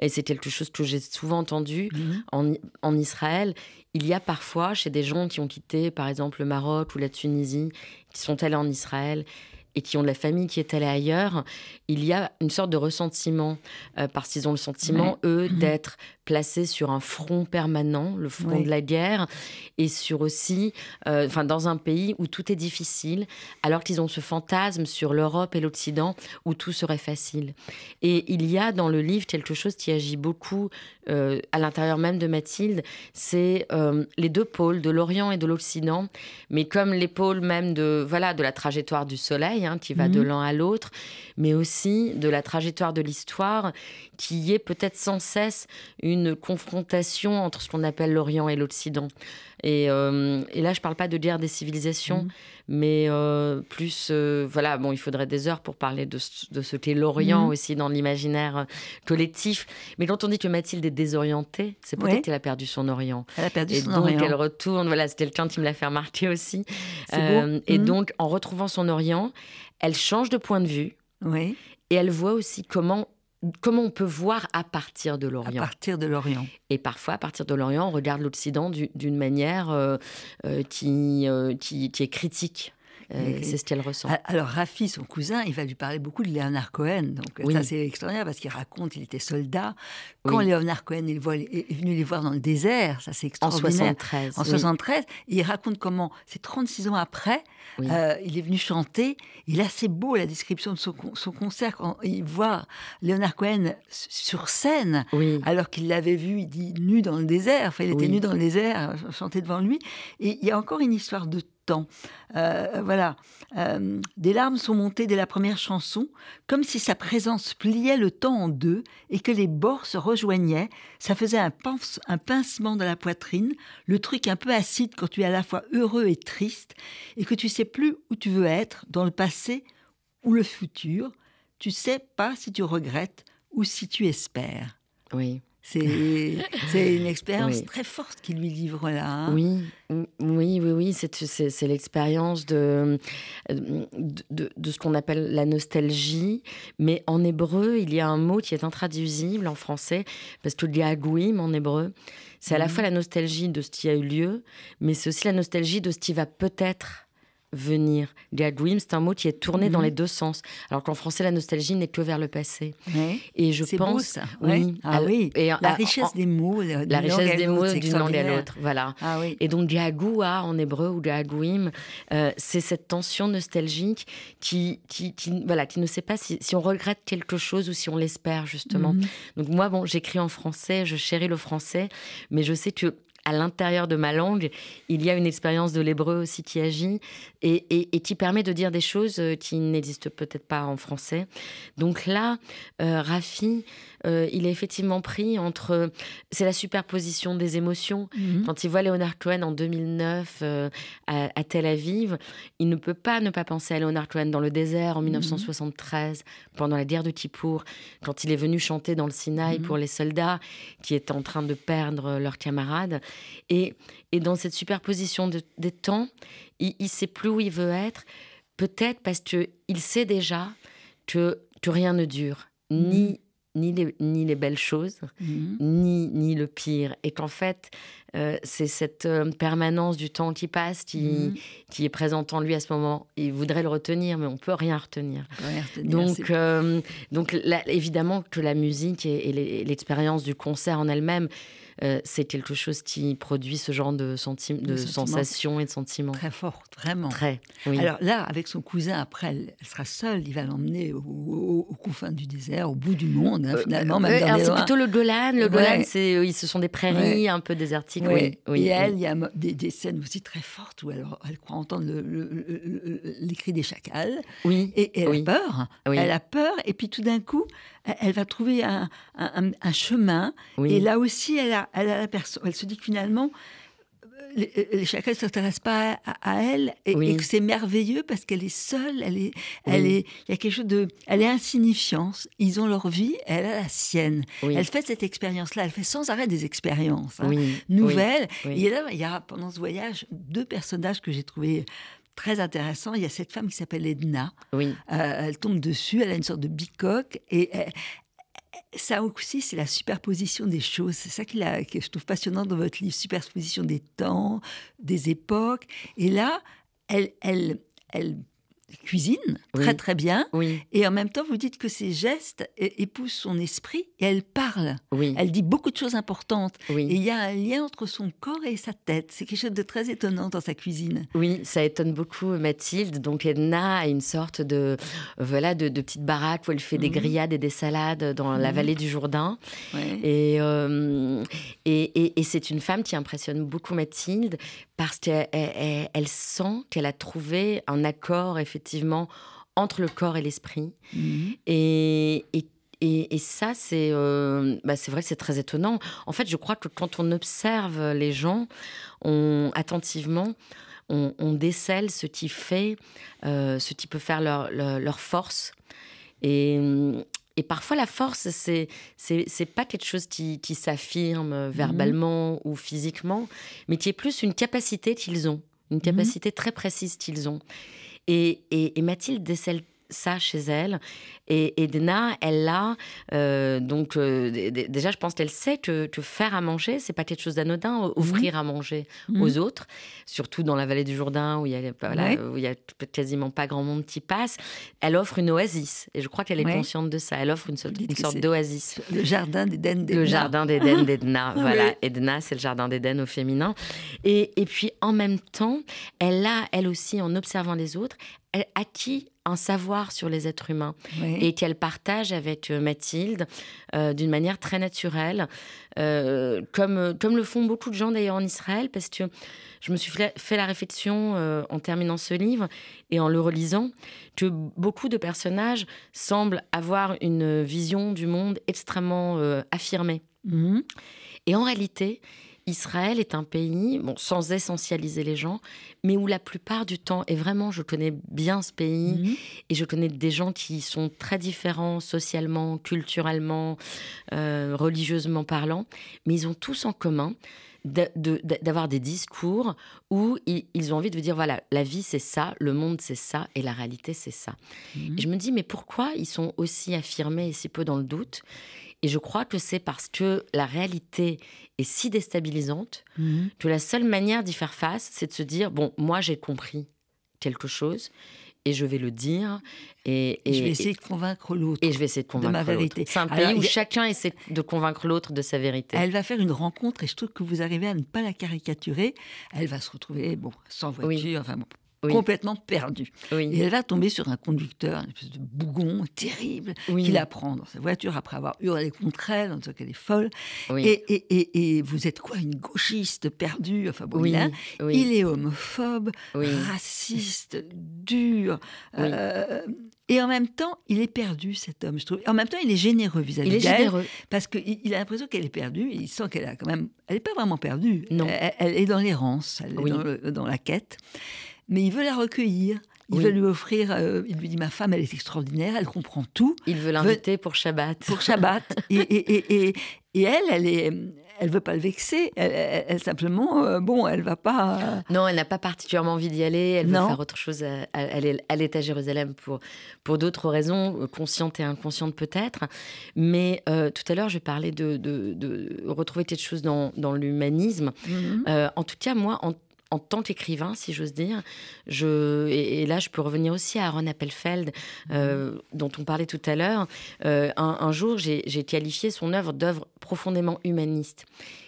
Et c'est quelque chose que j'ai souvent entendu en, en Israël, il y a parfois chez des gens qui ont quitté, par exemple, le Maroc ou la Tunisie, qui sont allés en Israël et qui ont de la famille qui est allée ailleurs, il y a une sorte de ressentiment euh, parce qu'ils ont le sentiment, eux, mhm. d'être placés sur un front permanent, le front de la guerre, et sur aussi, euh, enfin, dans un pays où tout est difficile, alors qu'ils ont ce fantasme sur l'Europe et l'Occident où tout serait facile. Et il y a dans le livre quelque chose qui agit beaucoup euh, à l'intérieur même de Mathilde, c'est les deux pôles de l'Orient et de l'Occident, mais comme les pôles même de voilà de la trajectoire du Soleil hein, qui va de mhm. l'un à l'autre, mais aussi de la trajectoire de l'histoire qui est peut-être sans cesse une confrontation entre ce qu'on appelle l'Orient et l'Occident. Et, euh, là, je ne parle pas de guerre des civilisations, mmh. mais euh, plus, euh, voilà, bon, il faudrait des heures pour parler de, ce qu'est l'Orient mmh. aussi dans l'imaginaire collectif. Mais quand on dit que Mathilde est désorientée, c'est peut-être qu'elle a perdu son Orient. Elle a perdu et son donc, Orient. elle retourne, voilà, c'est quelqu'un qui me l'a fait remarquer aussi. Et mmh. donc, en retrouvant son Orient, elle change de point de vue. Oui. Et elle voit aussi comment comment on peut voir à partir de l'Orient. À partir de l'Orient. Et parfois, à partir de l'Orient, on regarde l'Occident d'une manière euh, euh, qui, euh, qui, qui, est critique. Euh, c'est ce qu'elle ressent. Alors Rafi, son cousin, il va lui parler beaucoup de Leonard Cohen. Donc ça c'est extraordinaire parce qu'il raconte qu'il était soldat. Quand Leonard Cohen est, venu les voir dans le désert, ça c'est extraordinaire. En 73. En 73, il raconte comment, c'est 36 ans après, euh, il est venu chanter. Il est assez beau la description de son, concert quand il voit Leonard Cohen sur scène, alors qu'il l'avait vu, il dit nu dans le désert. Enfin, il était nu dans le désert, euh, chanter devant lui. Et il y a encore une histoire de Euh, voilà. Euh, des larmes sont montées dès la première chanson, comme si sa présence pliait le temps en deux et que les bords se rejoignaient. Ça faisait un, un pincement dans la poitrine, le truc un peu acide quand tu es à la fois heureux et triste et que tu sais plus où tu veux être, dans le passé ou le futur. Tu sais pas si tu regrettes ou si tu espères. Oui. C'est une expérience très forte qui lui livre là. Hein. Oui, oui, oui, oui. C'est l'expérience de, de, de, ce qu'on appelle la nostalgie. Mais en hébreu, il y a un mot qui est intraduisible en français, parce que le en hébreu, c'est à la mmh. fois la nostalgie de ce qui a eu lieu, mais c'est aussi la nostalgie de ce qui va peut-être venir. Dream, c'est un mot qui est tourné dans mhm. les deux sens. Alors qu'en français, la nostalgie n'est que vers le passé. Et je pense, beau, ça. oui, ah, oui. Et la richesse des mots, la richesse des mots d'une langue à l'autre, voilà. Ah, oui. Et donc Diagua en hébreu ou Diaguim, euh, c'est cette tension nostalgique qui, qui, voilà, qui ne sait pas si, si, on regrette quelque chose ou si on l'espère justement. Mhm. Donc moi, bon, j'écris en français, je chéris le français, mais je sais que à l'intérieur de ma langue, il y a une expérience de l'hébreu aussi qui agit et, qui permet de dire des choses euh, qui n'existent peut-être pas en français. Donc là, euh, Rafi, euh, il est effectivement pris entre... C'est la superposition des émotions. Mhm. Quand il voit Leonard Cohen en 2009 à, Tel Aviv, il ne peut pas ne pas penser à Leonard Cohen dans le désert en 1973, mhm. pendant la guerre de Kippour, quand il est venu chanter dans le Sinaï mhm. pour les soldats qui étaient en train de perdre leurs camarades. Et, dans cette superposition des temps, il ne sait plus où il veut être, peut-être parce qu'il sait déjà que, que rien ne dure, ni, mm. ni, les, ni les belles choses, mm. ni, ni le pire. Et qu'en fait, euh, c'est cette euh, permanence du temps qui passe qui, mm. qui est présente en lui à ce moment. Il voudrait le retenir, mais on peut rien retenir. Rien retenir donc, euh, donc évidemment que la musique et l'expérience du concert en elle-même euh, c'est quelque chose qui produit ce genre de, de, sensations et de sentiments. Très fort, vraiment. Très. Alors là, avec son cousin, après, elle, sera seule. Il va l'emmener aux au, confins du désert, au bout du monde, hein, euh, finalement. Euh, c'est plutôt le Golan. Le Golan, c'est, ce sont des prairies un peu désertiques. Oui. et elle, il y a des, scènes aussi très fortes où elle, elle croit entendre les cris des chacals. Oui. Et, elle a peur. Elle a peur. Et puis tout d'un coup, elle va trouver un, chemin. Et là aussi, elle, a, elle, a elle se dit que finalement, les, les chacals ne s'intéressent pas à, elle et, que c'est merveilleux parce qu'elle est seule, elle est, elle est, il y a quelque chose de, elle est insignifiante. Ils ont leur vie, elle a la sienne. Elle fait cette expérience-là, elle fait sans arrêt des expériences hein, nouvelles. Et là, il y a pendant ce voyage deux personnages que j'ai trouvés très intéressant. Il y a cette femme qui s'appelle Edna. Oui. Euh, elle tombe dessus, elle a une sorte de bicoque et ça aussi, c'est la superposition des choses. C'est ça que je trouve passionnant dans votre livre, superposition des temps, des époques. Et là, elle, elle, elle cuisine très très bien. Oui. Et en même temps, vous dites que ses gestes épousent son esprit et elle parle. Oui. Elle dit beaucoup de choses importantes. Oui. Et il y a un lien entre son corps et sa tête. C'est quelque chose de très étonnant dans sa cuisine. Oui, ça étonne beaucoup Mathilde. Donc Edna a une sorte de voilà de, petite baraque où elle fait des mhm. grillades et des salades dans la mhm. vallée du Jourdain. Euh, et, et, et, c'est une femme qui impressionne beaucoup Mathilde parce qu'elle elle, sent qu'elle a trouvé un accord effectivement entre le corps et l'esprit. Mhm. Et, et, et, ça, c'est euh, bah vrai c'est très étonnant. En fait, je crois que quand on observe les gens on, attentivement, on, décèle ce qui fait, euh, ce qui peut faire leur, leur, force. Et, et parfois, la force, c'est c'est pas quelque chose qui, qui s'affirme verbalement ou physiquement, mais qui est plus une capacité qu'ils ont, une capacité très précise qu'ils ont. Et, et, et Mathilde ça chez elle. Et Edna, elle a euh, donc euh, déjà, je pense qu'elle sait que, faire à manger, c'est pas quelque chose d'anodin. Offrir mhm. à manger mhm. aux autres, surtout dans la vallée du Jourdain où il y a, il y a quasiment pas grand monde qui passe. Elle offre une oasis, et je crois qu'elle est consciente de ça. Elle offre une, sorte, une sorte d'oasis. Le jardin d'Éden Le jardin d'Éden d'Edna. voilà, Edna, c'est le jardin d'Éden au féminin. Et, et puis en même temps, elle a, elle aussi, en observant les autres, acquis un savoir sur les êtres humains et qu'elle partage avec euh, Mathilde euh, d'une manière très naturelle, euh, comme, comme le font beaucoup de gens d'ailleurs en Israël, parce que je me suis fait la réflexion en terminant ce livre et en le relisant, que beaucoup de personnages semblent avoir une vision du monde extrêmement affirmée. Mmh. Et en réalité, Israël est un pays, bon, sans essentialiser les gens, mais où la plupart du temps, et vraiment je connais bien ce pays, mhm. et je connais des gens qui sont très différents socialement, culturellement, euh, religieusement parlant, mais ils ont tous en commun d'avoir des discours où ils, ont envie de vous dire voilà, la vie c'est ça, le monde c'est ça, et la réalité c'est ça. Mhm. je me dis mais pourquoi ils sont aussi affirmés et si peu dans le doute? Et je crois que c'est parce que la réalité est si déstabilisante mhm. que la seule manière d'y faire face, c'est de se dire bon, moi j'ai compris quelque chose et je vais le dire. Et, je vais essayer de convaincre l'autre. Et je vais essayer de convaincre de ma vérité. C'est un pays où chacun essaie de convaincre l'autre de sa vérité. Elle va faire une rencontre et je trouve que vous arrivez à ne pas la caricaturer. Elle va se retrouver bon sans voiture, enfin bon, complètement perdue. Et elle va tomber sur un conducteur, un espèce de bougon terrible, qui la prend dans sa voiture après avoir hurlé contre elle, en disant qu'elle est folle. Et, et, et, vous êtes quoi, une gauchiste perdue? Enfin bon, il, il, est homophobe, raciste, dur. Euh, et en même temps, il est perdu, cet homme, je trouve. En même temps, il est généreux vis-à-vis d'elle. Parce qu'il a l'impression qu'elle est perdue. il sent qu'elle a quand même. Elle n'est pas vraiment perdue. Non. Elle, est dans l'errance, elle est dans, dans, la quête mais il veut la recueillir. Il veut lui offrir, euh, il lui dit ma femme elle est extraordinaire, elle comprend tout. Il veut l'inviter pour Shabbat. Pour Shabbat. et, et, et, et, elle, elle est, elle veut pas le vexer. Elle, simplement, euh, bon, elle va pas. Non, elle n'a pas particulièrement envie d'y aller. Elle veut faire autre chose. Elle est, elle est à Jérusalem pour pour d'autres raisons, euh, conscientes et inconscientes peut-être. Mais tout à l'heure, je parlais de, de, de, retrouver quelque chose dans, dans l'humanisme. Mm-hmm. en tout cas, moi, en en tant qu'écrivain, si j'ose dire. Je, et, là, je peux revenir aussi à Aaron Appelfeld, euh, dont on parlait tout à l'heure. Euh, un, jour, j'ai qualifié son œuvre d'œuvre profondément humaniste.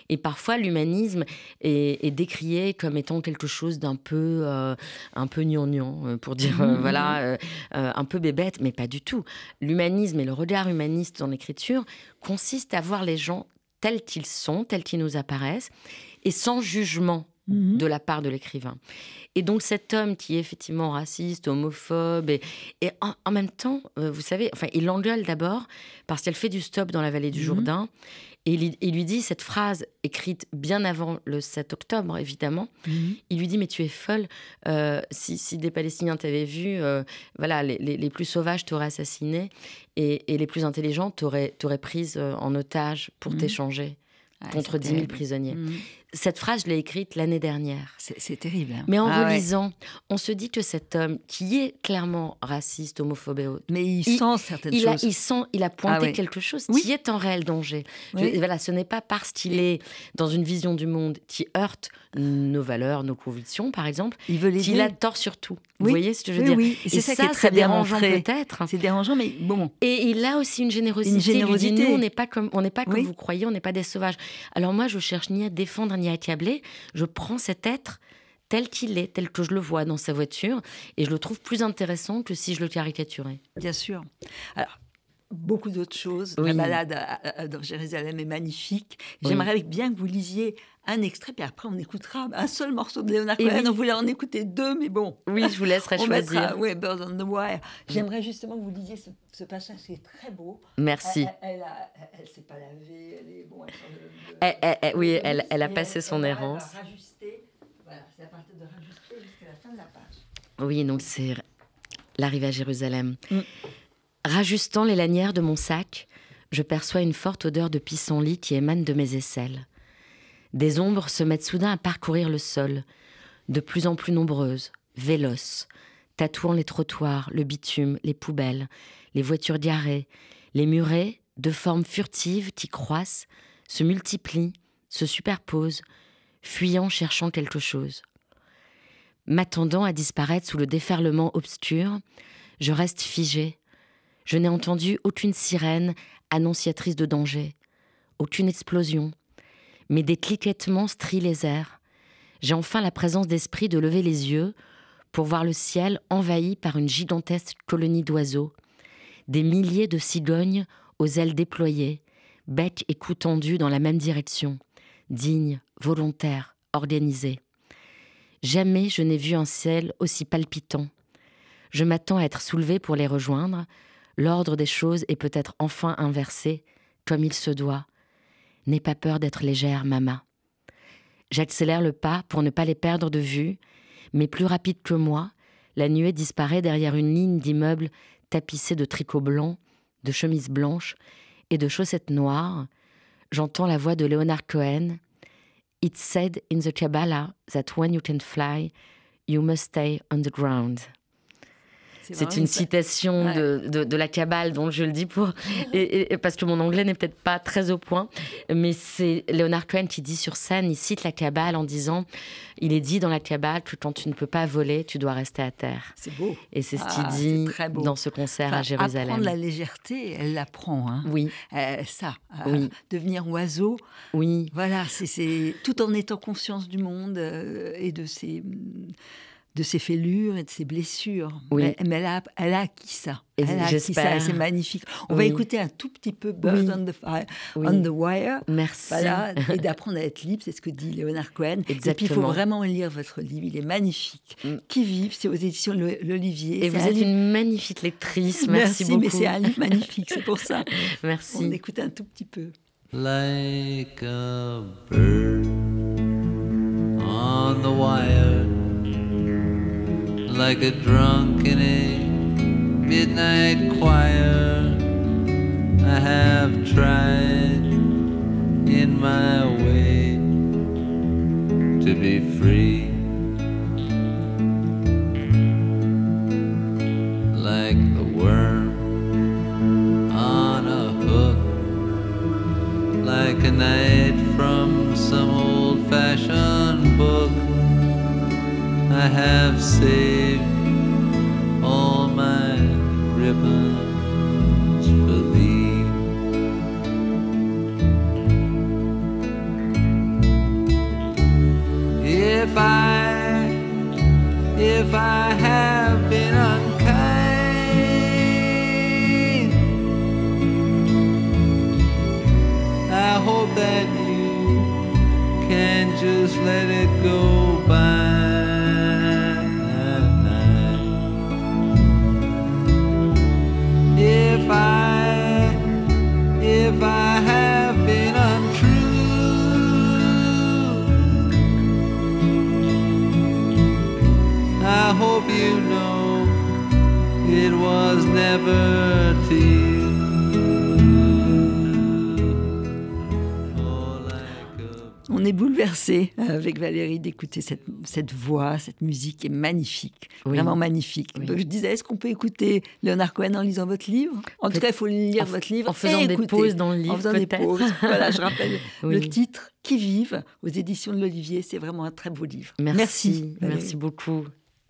Et parfois, l'humanisme est, décrié comme étant quelque chose d'un peu, euh, un peu gnangnan, pour dire, voilà, un peu bébête, mais pas du tout. L'humanisme et le regard humaniste dans l'écriture consiste à voir les gens tels qu'ils sont, tels qu'ils nous apparaissent, et sans jugement Mhm. de la part de l'écrivain. Et donc cet homme qui est effectivement raciste, homophobe, et, en, même temps, euh, vous savez, enfin, il l'engueule d'abord parce qu'elle fait du stop dans la vallée du mhm. Jourdain, et il, lui dit cette phrase écrite bien avant le 7 octobre, évidemment. Mhm. Il lui dit mais tu es folle. Euh, si, des Palestiniens t'avaient vu, euh, voilà, les, plus sauvages t'auraient assassiné et, les plus intelligents t'auraient prise en otage pour t'échanger contre 10 000 prisonniers. Cette phrase, je l'ai écrite l'année dernière. C'est terrible. Hein. Mais en ah relisant, on se dit que cet homme, qui est clairement raciste, homophobe et autres, mais il, sent certaines il choses. A, il sent, il a pointé ah quelque chose qui est en réel danger. voilà, ce n'est pas parce qu'il est dans une vision du monde qui heurte nos valeurs, nos convictions, par exemple, qu'il a tort sur tout. Vous voyez ce que je veux dire? Oui, c'est ça, qui est très dérangeant peut-être. C'est dérangeant, mais bon. Et il a aussi une générosité. Une générosité. Il dit, nous, on n'est pas comme, on n'est pas comme vous croyez, on n'est pas des sauvages. Alors moi, je cherche ni à défendre ni à accabler. Je prends cet être tel qu'il est, tel que je le vois dans sa voiture, et je le trouve plus intéressant que si je le caricaturais. Bien sûr. Alors, beaucoup d'autres choses. La balade dans Jérusalem est magnifique. J'aimerais bien que vous lisiez un extrait, puis après on écoutera un seul morceau de Léonard Cohen. On voulait en écouter deux, mais bon. Oui, je vous laisserai choisir. Oui, Birds on the Wire. J'aimerais justement que vous lisiez ce, passage qui est très beau. Merci. Elle, elle, s'est pas lavée, elle est bon. Elle, oui, elle, elle a passé son errance. Voilà, c'est à partir de rajuster jusqu'à la fin de la page. Oui, donc c'est l'arrivée à Jérusalem. Mm. Rajustant les lanières de mon sac, je perçois une forte odeur de pissenlit qui émane de mes aisselles. Des ombres se mettent soudain à parcourir le sol, de plus en plus nombreuses, véloces, tatouant les trottoirs, le bitume, les poubelles, les voitures garées, les murets, de formes furtives qui croissent, se multiplient, se superposent, fuyant cherchant quelque chose. M'attendant à disparaître sous le déferlement obscur, je reste figé, je n'ai entendu aucune sirène annonciatrice de danger, aucune explosion, mais des cliquettements strient les airs. J'ai enfin la présence d'esprit de lever les yeux pour voir le ciel envahi par une gigantesque colonie d'oiseaux, des milliers de cigognes aux ailes déployées, bec et cou tendus dans la même direction, dignes, volontaires, organisés. Jamais je n'ai vu un ciel aussi palpitant. Je m'attends à être soulevé pour les rejoindre, L'ordre des choses est peut-être enfin inversé, comme il se doit. N'aie pas peur d'être légère, Mama. J'accélère le pas pour ne pas les perdre de vue, mais plus rapide que moi, la nuée disparaît derrière une ligne d'immeubles tapissés de tricots blancs, de chemises blanches et de chaussettes noires. J'entends la voix de Leonard Cohen. It's said in the Kabbalah that when you can fly, you must stay on the ground. C'est une citation de, de, la Kabbale, dont je le dis pour. Et, parce que mon anglais n'est peut-être pas très au point, mais c'est Leonard Cohen qui dit sur scène, il cite la Kabbale en disant il est dit dans la Kabbale que quand tu ne peux pas voler, tu dois rester à terre. C'est beau. Et c'est ce qu'il ah, dit dans ce concert à Jérusalem. Apprendre la légèreté, elle l'apprend. Hein. Oui. Euh, ça, euh, devenir oiseau. Oui. Voilà, c'est tout en étant conscience du monde euh, et de ses de ses fellures et de ses blessures. Oui. Mais, elle, a, elle a acquis ça. elle a acquis ça c'est magnifique. On va écouter un tout petit peu Bird on, the Fire, on the Wire. Merci. Voilà, et d'apprendre à être libre, c'est ce que dit Léonard Cohen. Exactement. Et puis il faut vraiment lire votre livre, il est magnifique. Mm. Qui vive, c'est aux éditions L'Olivier. Et vous êtes une magnifique lectrice, merci, beaucoup. mais c'est un livre magnifique, c'est pour ça. merci. On écoute un tout petit peu. Like a bird on the wire like a drunk in a midnight choir. I have tried in my way to be free. Like the worm on a hook, like a night from some old fashioned book. I have saved all my ribbons for thee. If I, if I have been unkind, I hope that you can just let it go On est bouleversé avec Valérie d'écouter cette, cette voix, cette musique est magnifique, Oui. vraiment magnifique. Oui. Je disais, est-ce qu'on peut écouter Leonard Cohen en lisant votre livre? En tout cas, il faut lire en votre livre en faisant et des écouter. pauses dans le livre, En faisant des pauses. Voilà, je rappelle Oui. le titre Qui vive aux éditions de l'Olivier. C'est vraiment un très beau livre. Merci, merci beaucoup.